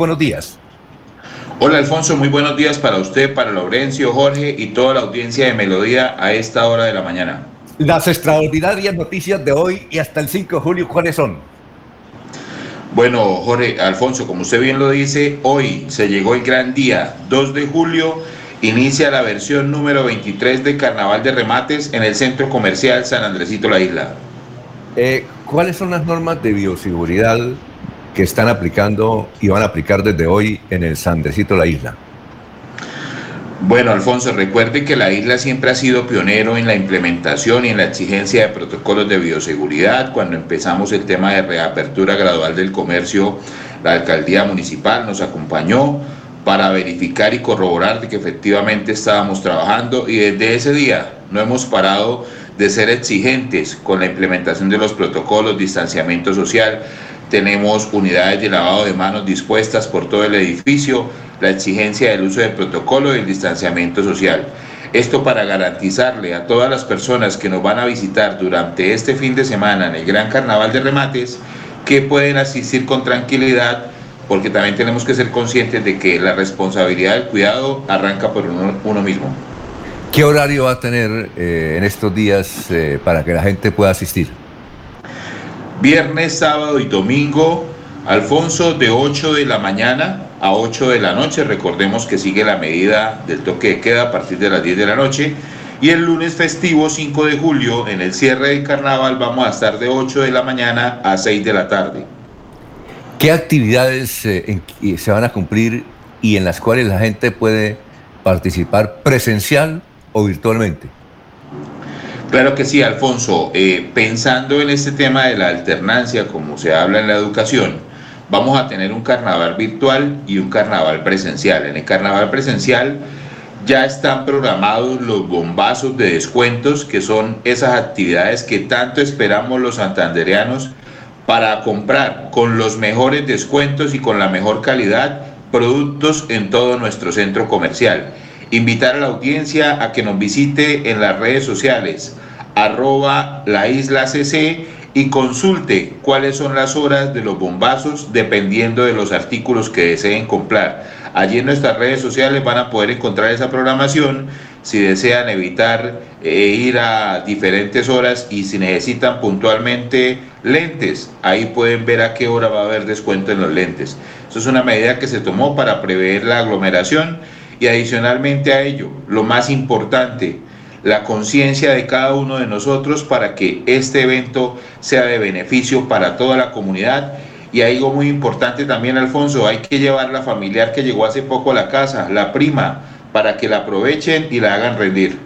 Buenos días. Hola Alfonso, muy buenos días para usted, para Laurencio, Jorge y toda la audiencia de Melodía a esta hora de la mañana. Las extraordinarias noticias de hoy y hasta el 5 de julio, ¿cuáles son? Bueno, Jorge, Alfonso, como usted bien lo dice, hoy se llegó el gran día, 2 de julio, inicia la versión número 23 de Carnaval de Remates en el Centro Comercial San Andresito La Isla. Eh, ¿Cuáles son las normas de bioseguridad que están aplicando y van a aplicar desde hoy en el San Andresito La Isla? Bueno, Alfonso, recuerde que la isla siempre ha sido pionero en la implementación y en la exigencia de protocolos de bioseguridad. Cuando empezamos el tema de reapertura gradual del comercio, la alcaldía municipal nos acompañó para verificar y corroborar de que efectivamente estábamos trabajando y desde ese día no hemos parado de ser exigentes con la implementación de los protocolos, distanciamiento social. Tenemos unidades de lavado de manos dispuestas por todo el edificio, la exigencia del uso del protocolo y el distanciamiento social. Esto para garantizarle a todas las personas que nos van a visitar durante este fin de semana en el Gran Carnaval de Remates que pueden asistir con tranquilidad porque también tenemos que ser conscientes de que la responsabilidad del cuidado arranca por uno, mismo. ¿Qué horario va a tener eh, en estos días eh, para que la gente pueda asistir? Viernes, sábado y domingo, Alfonso, de 8 de la mañana a 8 de la noche. Recordemos que sigue la medida del toque de queda a partir de las 10 de la noche. Y el lunes festivo 5 de julio, en el cierre del carnaval, vamos a estar de 8 de la mañana a 6 de la tarde. ¿Qué actividades eh, se van a cumplir y en las cuales la gente puede participar presencial o virtualmente? Claro que sí, Alfonso. Eh, pensando en este tema de la alternancia, como se habla en la educación, vamos a tener un carnaval virtual y un carnaval presencial. En el carnaval presencial ya están programados los bombazos de descuentos, que son esas actividades que tanto esperamos los santandereanos para comprar con los mejores descuentos y con la mejor calidad productos en todo nuestro centro comercial. Invitar a la audiencia a que nos visite en las redes sociales arroba la isla y consulte cuáles son las horas de los bombazos dependiendo de los artículos que deseen comprar. Allí en nuestras redes sociales van a poder encontrar esa programación si desean evitar eh, ir a diferentes horas y si necesitan puntualmente lentes, ahí pueden ver a qué hora va a haber descuento en los lentes. Eso es una medida que se tomó para prever la aglomeración y adicionalmente a ello, lo más importante, la conciencia de cada uno de nosotros para que este evento sea de beneficio para toda la comunidad. Y algo muy importante también, Alfonso, hay que llevar la familiar que llegó hace poco a la casa, la prima, para que la aprovechen y la hagan rendir.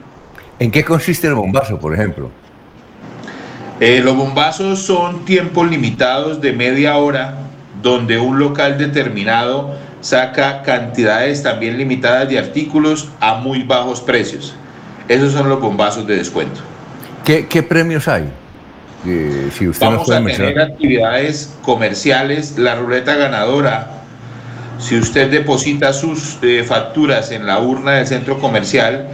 ¿En qué consiste el bombazo, por ejemplo? Eh, los bombazos son tiempos limitados de media hora donde un local determinado saca cantidades también limitadas de artículos a muy bajos precios. Esos son los bombazos de descuento. ¿Qué, premios hay? Eh, si usted Vamos a tener actividades comerciales, la ruleta ganadora. Si usted deposita sus eh, facturas en la urna del centro comercial,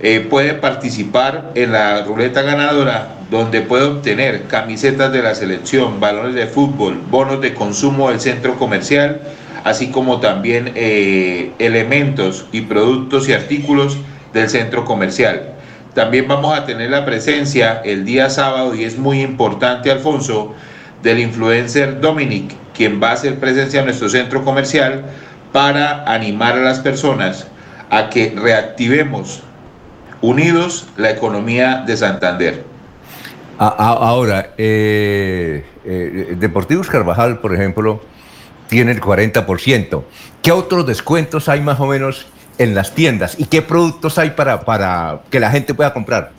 eh, puede participar en la ruleta ganadora, donde puede obtener camisetas de la selección, balones de fútbol, bonos de consumo del centro comercial, así como también elementos y productos y artículos del centro comercial. También vamos a tener la presencia el día sábado, y es muy importante, Alfonso, del influencer Dominic, quien va a hacer presencia en nuestro centro comercial para animar a las personas a que reactivemos unidos la economía de Santander. Ahora, eh, eh, Deportivos Carvajal, por ejemplo, tiene el 40%. ¿Qué otros descuentos hay más o menos en las tiendas y qué productos hay para, para que la gente pueda comprar?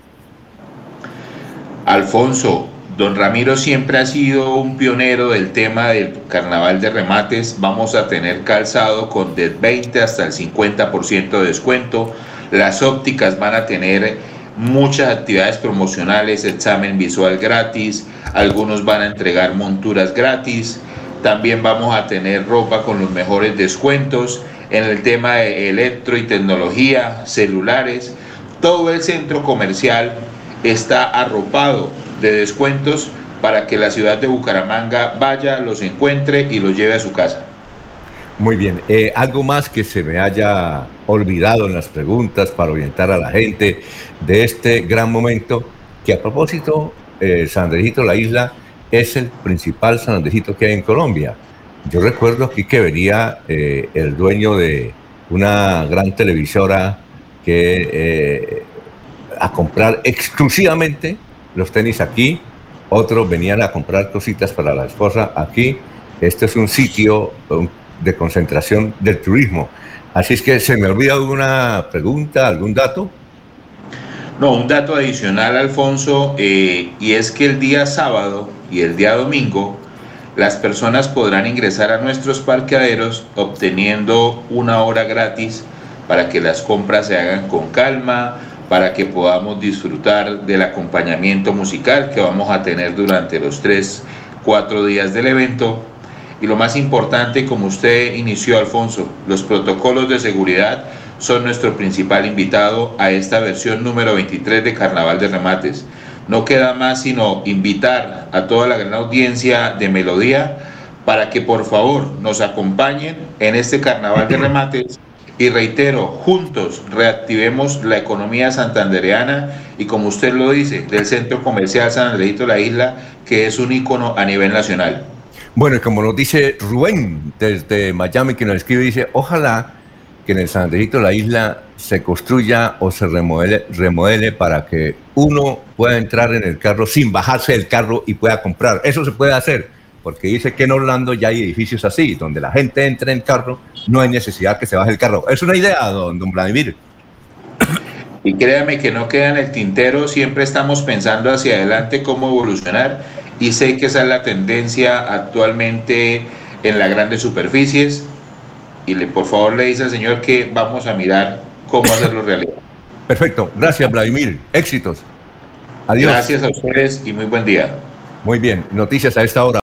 Alfonso, don Ramiro siempre ha sido un pionero del tema del carnaval de remates. Vamos a tener calzado con del 20 hasta el 50% de descuento. Las ópticas van a tener muchas actividades promocionales, examen visual gratis, algunos van a entregar monturas gratis. También vamos a tener ropa con los mejores descuentos en el tema de electro y tecnología, celulares. Todo el centro comercial está arropado de descuentos para que la ciudad de Bucaramanga vaya, los encuentre y los lleve a su casa. Muy bien. Eh, algo más que se me haya olvidado en las preguntas para orientar a la gente de este gran momento, que a propósito, eh, San Andresito, la isla, es el principal San que hay en Colombia. Yo recuerdo aquí que venía eh, el dueño de una gran televisora que eh, a comprar exclusivamente los tenis aquí, otros venían a comprar cositas para la esposa aquí. Este es un sitio de concentración del turismo. Así es que se me olvida alguna pregunta, algún dato. No, un dato adicional, Alfonso, eh, y es que el día sábado y el día domingo las personas podrán ingresar a nuestros parqueaderos obteniendo una hora gratis para que las compras se hagan con calma, para que podamos disfrutar del acompañamiento musical que vamos a tener durante los tres, cuatro días del evento. Y lo más importante, como usted inició, Alfonso, los protocolos de seguridad son nuestro principal invitado a esta versión número 23 de Carnaval de Remates. No queda más sino invitar a toda la gran audiencia de Melodía para que por favor nos acompañen en este Carnaval de Remates y reitero, juntos reactivemos la economía santandereana y como usted lo dice, del Centro Comercial San Andrejito La Isla, que es un ícono a nivel nacional. Bueno, y como nos dice Rubén desde Miami, que nos escribe, dice, ojalá que en el San Andrejito La Isla se construya o se remodele, remodele para que uno pueda entrar en el carro sin bajarse del carro y pueda comprar. Eso se puede hacer, porque dice que en Orlando ya hay edificios así, donde la gente entra en carro, no hay necesidad que se baje el carro. Es una idea, don, don Vladimir. Y créame que no queda en el tintero, siempre estamos pensando hacia adelante cómo evolucionar y sé que esa es la tendencia actualmente en las grandes superficies y le, por favor le dice al señor que vamos a mirar cómo hacerlo realidad. Perfecto, gracias Vladimir, éxitos. Adiós. Gracias a ustedes y muy buen día. Muy bien, noticias a esta hora.